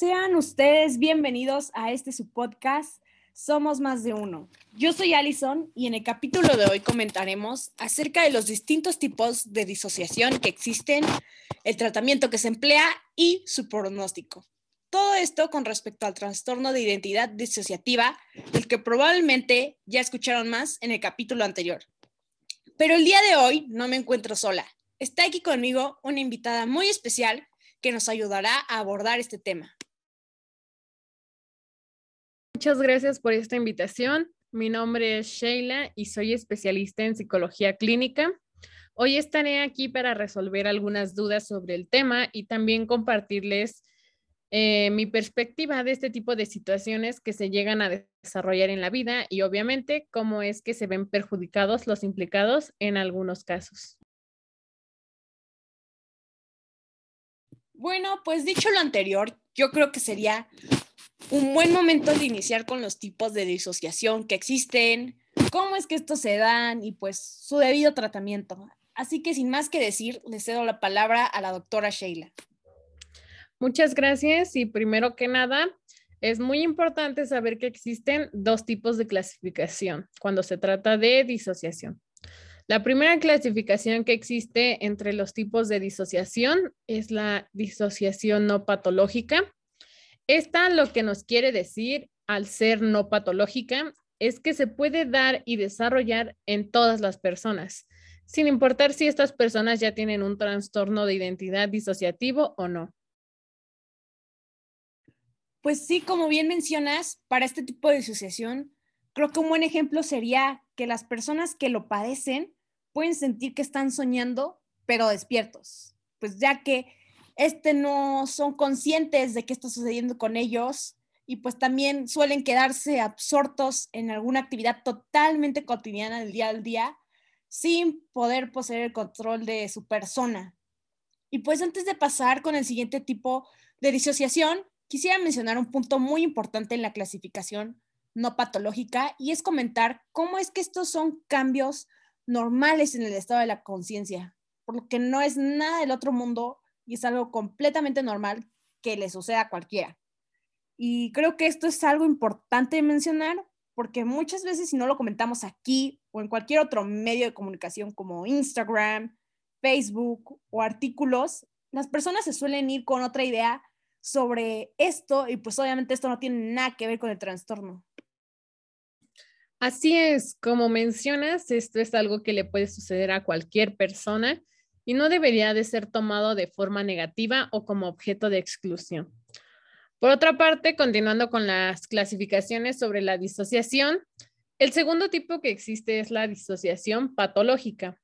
Sean ustedes bienvenidos a este su podcast Somos más de uno. Yo soy Alison y en el capítulo de hoy comentaremos acerca de los distintos tipos de disociación que existen, el tratamiento que se emplea y su pronóstico. Todo esto con respecto al trastorno de identidad disociativa, del que probablemente ya escucharon más en el capítulo anterior. Pero el día de hoy no me encuentro sola. Está aquí conmigo una invitada muy especial que nos ayudará a abordar este tema. Muchas gracias por esta invitación. Mi nombre es Sheila y soy especialista en psicología clínica. Hoy estaré aquí para resolver algunas dudas sobre el tema y también compartirles eh, mi perspectiva de este tipo de situaciones que se llegan a desarrollar en la vida y obviamente cómo es que se ven perjudicados los implicados en algunos casos. Bueno, pues dicho lo anterior, yo creo que sería un buen momento de iniciar con los tipos de disociación que existen, cómo es que estos se dan y pues su debido tratamiento. Así que sin más que decir, le cedo la palabra a la doctora Sheila. Muchas gracias y primero que nada, es muy importante saber que existen dos tipos de clasificación cuando se trata de disociación. La primera clasificación que existe entre los tipos de disociación es la disociación no patológica. Esta lo que nos quiere decir al ser no patológica es que se puede dar y desarrollar en todas las personas, sin importar si estas personas ya tienen un trastorno de identidad disociativo o no. Pues sí, como bien mencionas, para este tipo de disociación, creo que un buen ejemplo sería que las personas que lo padecen pueden sentir que están soñando, pero despiertos, pues ya que este no son conscientes de qué está sucediendo con ellos y pues también suelen quedarse absortos en alguna actividad totalmente cotidiana del día al día sin poder poseer el control de su persona. Y pues antes de pasar con el siguiente tipo de disociación, quisiera mencionar un punto muy importante en la clasificación no patológica y es comentar cómo es que estos son cambios normales en el estado de la conciencia, por lo que no es nada del otro mundo y es algo completamente normal que le suceda a cualquiera. Y creo que esto es algo importante mencionar porque muchas veces si no lo comentamos aquí o en cualquier otro medio de comunicación como Instagram, Facebook o artículos, las personas se suelen ir con otra idea sobre esto y pues obviamente esto no tiene nada que ver con el trastorno. Así es, como mencionas, esto es algo que le puede suceder a cualquier persona y no debería de ser tomado de forma negativa o como objeto de exclusión. Por otra parte, continuando con las clasificaciones sobre la disociación, el segundo tipo que existe es la disociación patológica.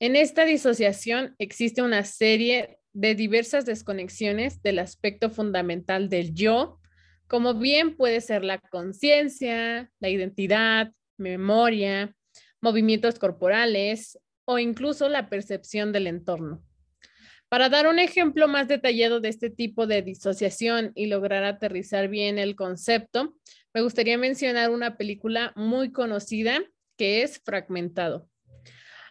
En esta disociación existe una serie de diversas desconexiones del aspecto fundamental del yo, como bien puede ser la conciencia, la identidad, memoria, movimientos corporales o incluso la percepción del entorno. Para dar un ejemplo más detallado de este tipo de disociación y lograr aterrizar bien el concepto, me gustaría mencionar una película muy conocida que es Fragmentado.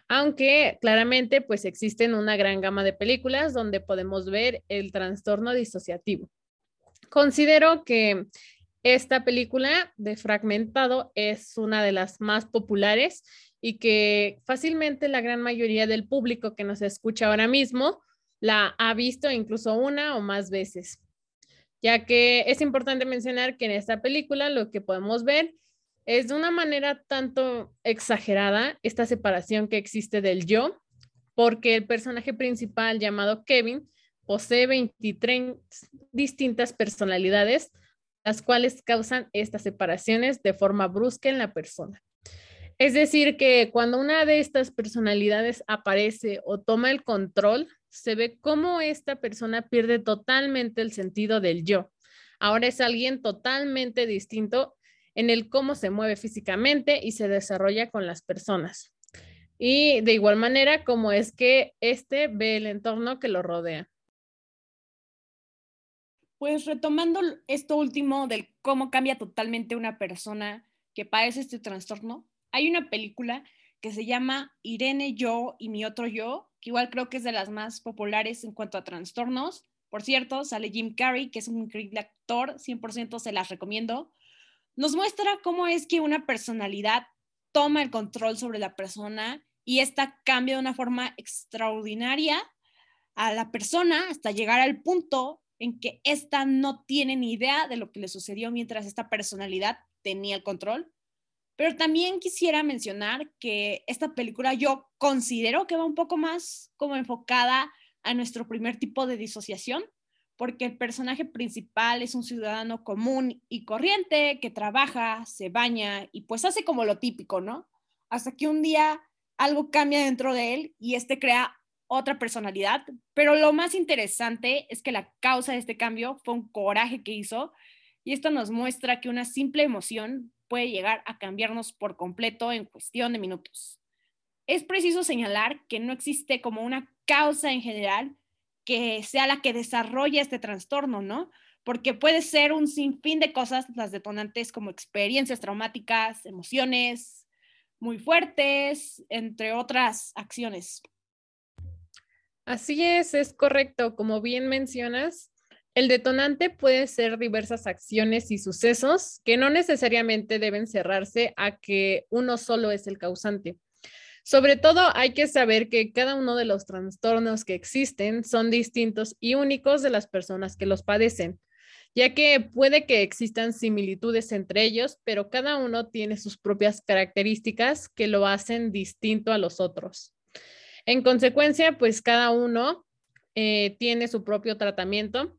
Aunque claramente pues existen una gran gama de películas donde podemos ver el trastorno disociativo. Considero que esta película de Fragmentado es una de las más populares y que fácilmente la gran mayoría del público que nos escucha ahora mismo la ha visto incluso una o más veces, ya que es importante mencionar que en esta película lo que podemos ver es de una manera tanto exagerada esta separación que existe del yo, porque el personaje principal llamado Kevin posee 23 distintas personalidades, las cuales causan estas separaciones de forma brusca en la persona. Es decir, que cuando una de estas personalidades aparece o toma el control, se ve cómo esta persona pierde totalmente el sentido del yo. Ahora es alguien totalmente distinto en el cómo se mueve físicamente y se desarrolla con las personas. Y de igual manera, como es que éste ve el entorno que lo rodea. Pues retomando esto último del cómo cambia totalmente una persona que padece este trastorno, hay una película que se llama Irene, yo y mi otro yo, que igual creo que es de las más populares en cuanto a trastornos, por cierto, sale Jim Carrey, que es un increíble actor, 100% se las recomiendo, nos muestra cómo es que una personalidad toma el control sobre la persona y esta cambia de una forma extraordinaria a la persona hasta llegar al punto en que ésta no tiene ni idea de lo que le sucedió mientras esta personalidad tenía el control. Pero también quisiera mencionar que esta película yo considero que va un poco más como enfocada a nuestro primer tipo de disociación, porque el personaje principal es un ciudadano común y corriente que trabaja, se baña y pues hace como lo típico, ¿no? Hasta que un día algo cambia dentro de él y este crea otra personalidad, pero lo más interesante es que la causa de este cambio fue un coraje que hizo y esto nos muestra que una simple emoción puede llegar a cambiarnos por completo en cuestión de minutos. Es preciso señalar que no existe como una causa en general que sea la que desarrolla este trastorno, ¿no? Porque puede ser un sinfín de cosas, las detonantes como experiencias traumáticas, emociones muy fuertes, entre otras acciones. Así es, es correcto. Como bien mencionas, el detonante puede ser diversas acciones y sucesos que no necesariamente deben cerrarse a que uno solo es el causante. Sobre todo hay que saber que cada uno de los trastornos que existen son distintos y únicos de las personas que los padecen, ya que puede que existan similitudes entre ellos, pero cada uno tiene sus propias características que lo hacen distinto a los otros. En consecuencia, pues cada uno eh, tiene su propio tratamiento.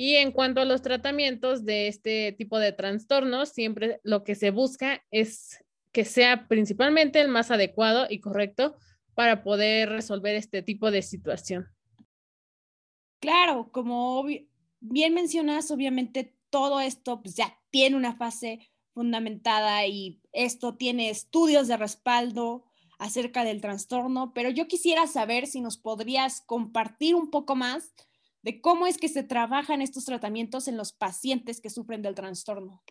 Y en cuanto a los tratamientos de este tipo de trastornos, siempre lo que se busca es que sea principalmente el más adecuado y correcto para poder resolver este tipo de situación. Claro, como bien mencionas, obviamente todo esto pues, ya tiene una fase fundamentada y esto tiene estudios de respaldo acerca del trastorno, pero yo quisiera saber si nos podrías compartir un poco más de cómo es que se trabajan estos tratamientos en los pacientes que sufren del trastorno.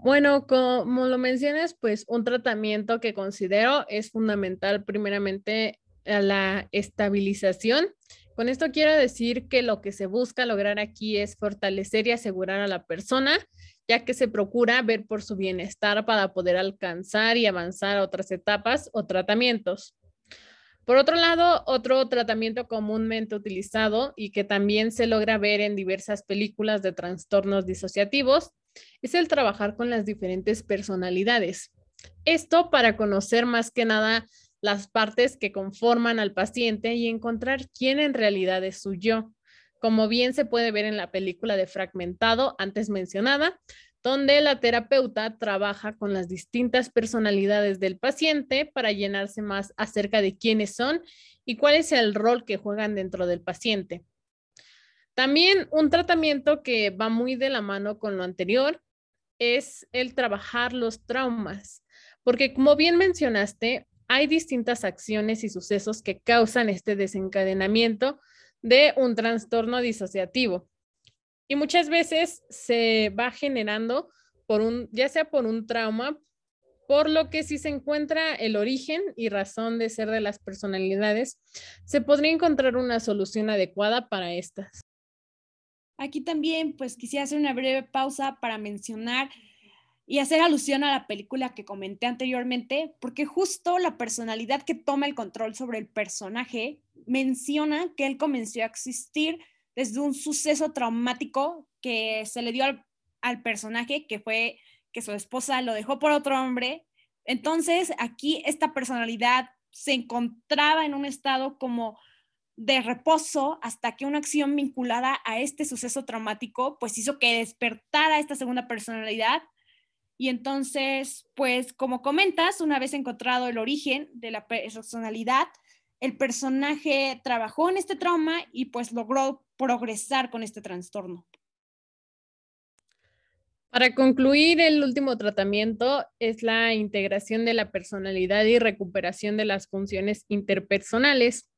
Bueno, como lo mencionas, pues un tratamiento que considero es fundamental primeramente a la estabilización. Con esto quiero decir que lo que se busca lograr aquí es fortalecer y asegurar a la persona, ya que se procura ver por su bienestar para poder alcanzar y avanzar a otras etapas o tratamientos. Por otro lado, otro tratamiento comúnmente utilizado y que también se logra ver en diversas películas de trastornos disociativos es el trabajar con las diferentes personalidades. Esto para conocer más que nada las partes que conforman al paciente y encontrar quién en realidad es su yo, como bien se puede ver en la película de Fragmentado antes mencionada, donde la terapeuta trabaja con las distintas personalidades del paciente para llenarse más acerca de quiénes son y cuál es el rol que juegan dentro del paciente. También un tratamiento que va muy de la mano con lo anterior es el trabajar los traumas, porque como bien mencionaste, hay distintas acciones y sucesos que causan este desencadenamiento de un trastorno disociativo. Y muchas veces se va generando por un, ya sea por un trauma, por lo que si se encuentra el origen y razón de ser de las personalidades, se podría encontrar una solución adecuada para estas. Aquí también, pues quisiera hacer una breve pausa para mencionar y hacer alusión a la película que comenté anteriormente, porque justo la personalidad que toma el control sobre el personaje menciona que él comenzó a existir desde un suceso traumático que se le dio al, al personaje, que fue que su esposa lo dejó por otro hombre. Entonces, aquí esta personalidad se encontraba en un estado como de reposo hasta que una acción vinculada a este suceso traumático pues hizo que despertara esta segunda personalidad y entonces pues como comentas una vez encontrado el origen de la personalidad el personaje trabajó en este trauma y pues logró progresar con este trastorno. Para concluir, el último tratamiento es la integración de la personalidad y recuperación de las funciones interpersonales.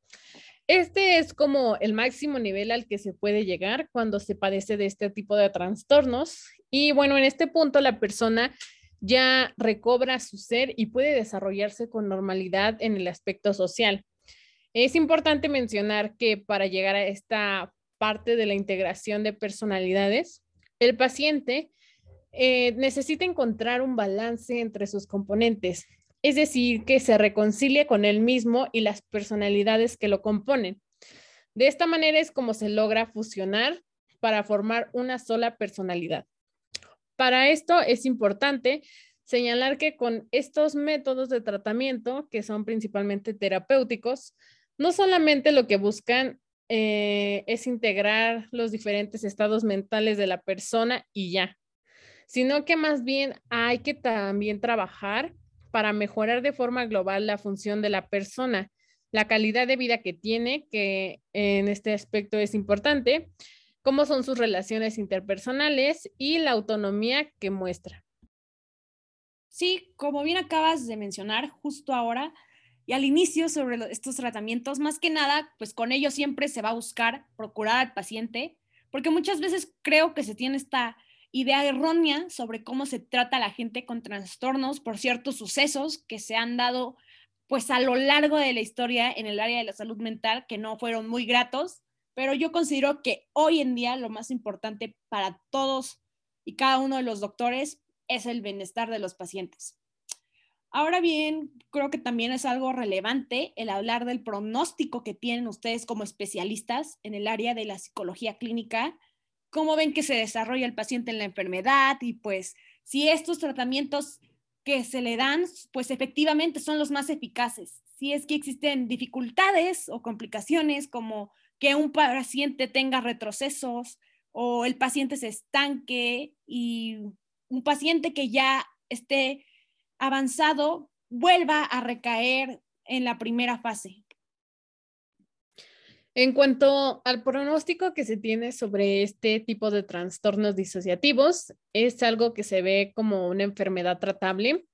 Este es como el máximo nivel al que se puede llegar cuando se padece de este tipo de trastornos. Y bueno, en este punto la persona ya recobra su ser y puede desarrollarse con normalidad en el aspecto social. Es importante mencionar que para llegar a esta parte de la integración de personalidades, el paciente eh, necesita encontrar un balance entre sus componentes, es decir, que se reconcilie con él mismo y las personalidades que lo componen. De esta manera es como se logra fusionar para formar una sola personalidad. Para esto es importante señalar que con estos métodos de tratamiento, que son principalmente terapéuticos, no solamente lo que buscan eh, es integrar los diferentes estados mentales de la persona y ya, sino que más bien hay que también trabajar para mejorar de forma global la función de la persona, la calidad de vida que tiene, que en este aspecto es importante, cómo son sus relaciones interpersonales y la autonomía que muestra. Sí, como bien acabas de mencionar justo ahora y al inicio sobre estos tratamientos, más que nada, pues con ellos siempre se va a buscar procurar al paciente, porque muchas veces creo que se tiene esta idea errónea sobre cómo se trata a la gente con trastornos por ciertos sucesos que se han dado pues a lo largo de la historia en el área de la salud mental que no fueron muy gratos pero yo considero que hoy en día lo más importante para todos y cada uno de los doctores es el bienestar de los pacientes. Ahora bien, creo que también es algo relevante el hablar del pronóstico que tienen ustedes como especialistas en el área de la psicología clínica, cómo ven que se desarrolla el paciente en la enfermedad y pues si estos tratamientos que se le dan, pues efectivamente son los más eficaces. Si es que existen dificultades o complicaciones como que un paciente tenga retrocesos o el paciente se estanque y un paciente que ya esté avanzado vuelva a recaer en la primera fase. En cuanto al pronóstico que se tiene sobre este tipo de trastornos disociativos, es algo que se ve como una enfermedad tratable,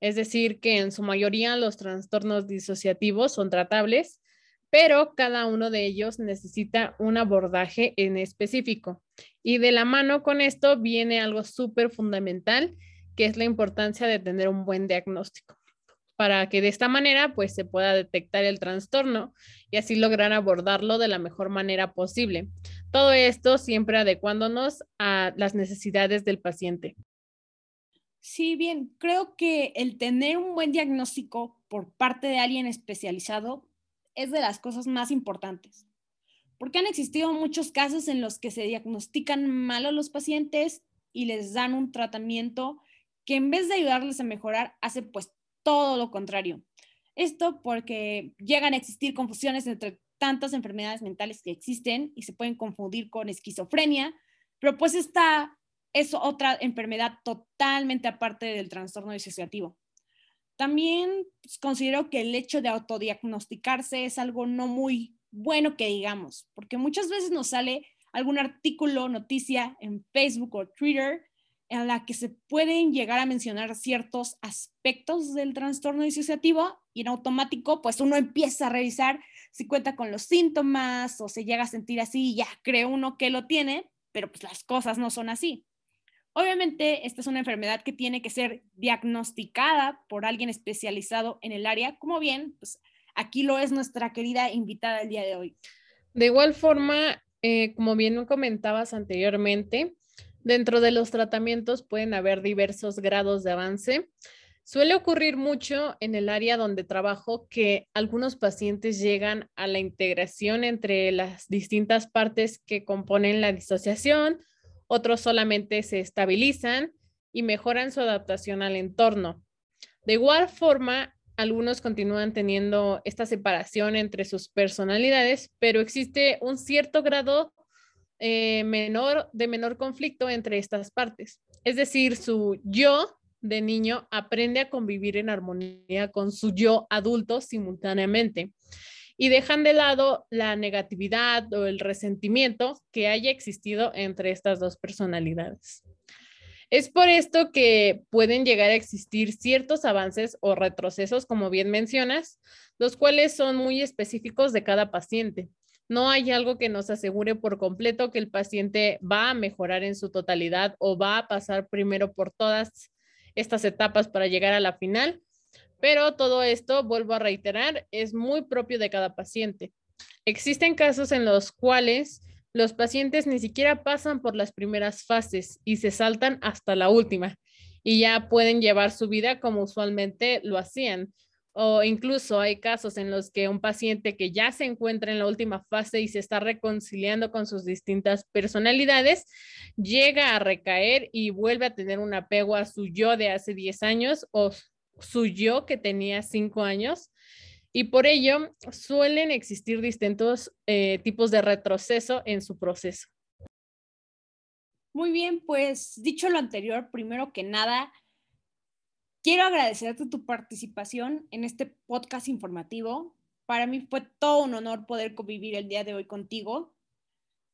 es decir, que en su mayoría los trastornos disociativos son tratables pero cada uno de ellos necesita un abordaje en específico. Y de la mano con esto viene algo súper fundamental, que es la importancia de tener un buen diagnóstico, para que de esta manera pues se pueda detectar el trastorno y así lograr abordarlo de la mejor manera posible. Todo esto siempre adecuándonos a las necesidades del paciente. Sí, bien, creo que el tener un buen diagnóstico por parte de alguien especializado es de las cosas más importantes, porque han existido muchos casos en los que se diagnostican mal a los pacientes y les dan un tratamiento que en vez de ayudarles a mejorar, hace pues todo lo contrario. Esto porque llegan a existir confusiones entre tantas enfermedades mentales que existen y se pueden confundir con esquizofrenia, pero pues esta es otra enfermedad totalmente aparte del trastorno disociativo. También pues, considero que el hecho de autodiagnosticarse es algo no muy bueno que digamos, porque muchas veces nos sale algún artículo, noticia en Facebook o Twitter en la que se pueden llegar a mencionar ciertos aspectos del trastorno disociativo y en automático pues uno empieza a revisar si cuenta con los síntomas o se llega a sentir así y ya cree uno que lo tiene, pero pues las cosas no son así. Obviamente, esta es una enfermedad que tiene que ser diagnosticada por alguien especializado en el área, como bien, pues aquí lo es nuestra querida invitada el día de hoy. De igual forma, eh, como bien comentabas anteriormente, dentro de los tratamientos pueden haber diversos grados de avance. Suele ocurrir mucho en el área donde trabajo que algunos pacientes llegan a la integración entre las distintas partes que componen la disociación, otros solamente se estabilizan y mejoran su adaptación al entorno. De igual forma, algunos continúan teniendo esta separación entre sus personalidades, pero existe un cierto grado eh, menor, de menor conflicto entre estas partes. Es decir, su yo de niño aprende a convivir en armonía con su yo adulto simultáneamente y dejan de lado la negatividad o el resentimiento que haya existido entre estas dos personalidades. Es por esto que pueden llegar a existir ciertos avances o retrocesos, como bien mencionas, los cuales son muy específicos de cada paciente. No hay algo que nos asegure por completo que el paciente va a mejorar en su totalidad o va a pasar primero por todas estas etapas para llegar a la final, Pero todo esto, vuelvo a reiterar, es muy propio de cada paciente. Existen casos en los cuales los pacientes ni siquiera pasan por las primeras fases y se saltan hasta la última y ya pueden llevar su vida como usualmente lo hacían. O incluso hay casos en los que un paciente que ya se encuentra en la última fase y se está reconciliando con sus distintas personalidades, llega a recaer y vuelve a tener un apego a su yo de hace 10 años o su yo que tenía 5 años. Y por ello suelen existir distintos eh, tipos de retroceso en su proceso. Muy bien, pues dicho lo anterior, primero que nada, quiero agradecerte tu participación en este podcast informativo. Para mí fue todo un honor poder convivir el día de hoy contigo.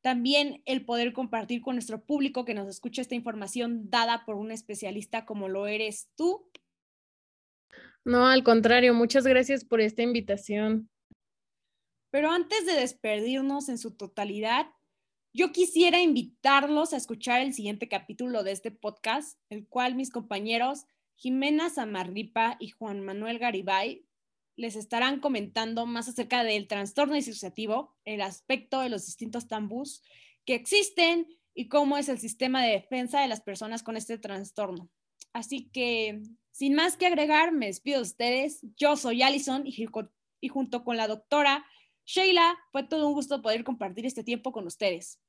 También el poder compartir con nuestro público que nos escucha esta información dada por un especialista como lo eres tú. No, al contrario, muchas gracias por esta invitación. Pero antes de despedirnos en su totalidad, yo quisiera invitarlos a escuchar el siguiente capítulo de este podcast, el cual mis compañeros Jimena Samarripa y Juan Manuel Garibay les estarán comentando más acerca del trastorno disociativo, el aspecto de los distintos tambús que existen y cómo es el sistema de defensa de las personas con este trastorno. Así que, sin más que agregar, me despido de ustedes. Yo soy Alison y, y junto con la doctora Sheila, fue todo un gusto poder compartir este tiempo con ustedes.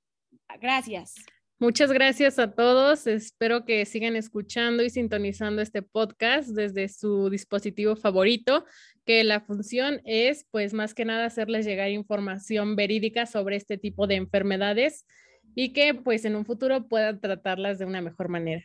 Gracias. Muchas gracias a todos. Espero que sigan escuchando y sintonizando este podcast desde su dispositivo favorito, que la función es, pues, más que nada hacerles llegar información verídica sobre este tipo de enfermedades y que, pues, en un futuro puedan tratarlas de una mejor manera.